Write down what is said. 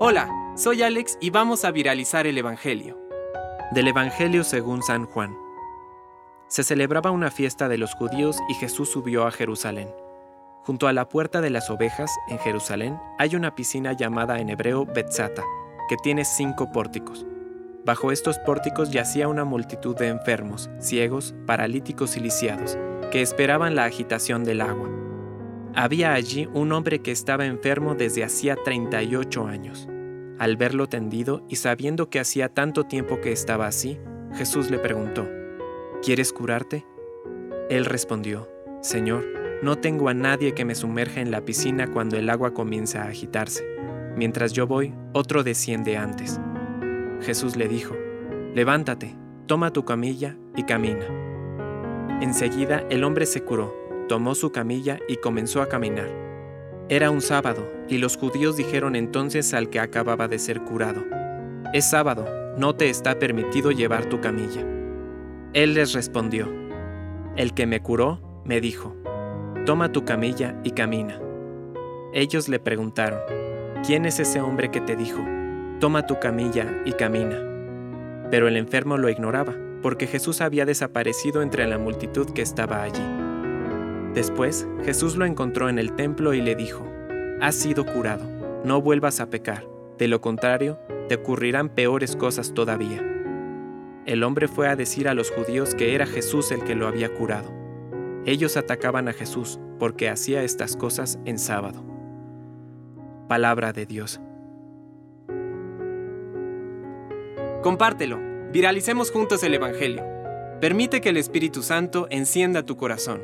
Hola, soy Alex y vamos a viralizar el Evangelio. Del Evangelio según San Juan. Se celebraba una fiesta de los judíos y Jesús subió a Jerusalén. Junto a la puerta de las ovejas, en Jerusalén, hay una piscina llamada en hebreo Betzata, que tiene cinco pórticos. Bajo estos pórticos yacía una multitud de enfermos, ciegos, paralíticos y lisiados, que esperaban la agitación del agua. Había allí un hombre que estaba enfermo desde hacía 38 años. Al verlo tendido y sabiendo que hacía tanto tiempo que estaba así, Jesús le preguntó, ¿Quieres curarte? Él respondió, Señor, no tengo a nadie que me sumerja en la piscina cuando el agua comienza a agitarse. Mientras yo voy, otro desciende antes. Jesús le dijo, Levántate, toma tu camilla y camina. Enseguida el hombre se curó tomó su camilla y comenzó a caminar. Era un sábado, y los judíos dijeron entonces al que acababa de ser curado, Es sábado, no te está permitido llevar tu camilla. Él les respondió, El que me curó, me dijo, Toma tu camilla y camina. Ellos le preguntaron, ¿quién es ese hombre que te dijo, Toma tu camilla y camina? Pero el enfermo lo ignoraba, porque Jesús había desaparecido entre la multitud que estaba allí. Después, Jesús lo encontró en el templo y le dijo, Has sido curado, no vuelvas a pecar, de lo contrario, te ocurrirán peores cosas todavía. El hombre fue a decir a los judíos que era Jesús el que lo había curado. Ellos atacaban a Jesús porque hacía estas cosas en sábado. Palabra de Dios. Compártelo, viralicemos juntos el Evangelio. Permite que el Espíritu Santo encienda tu corazón.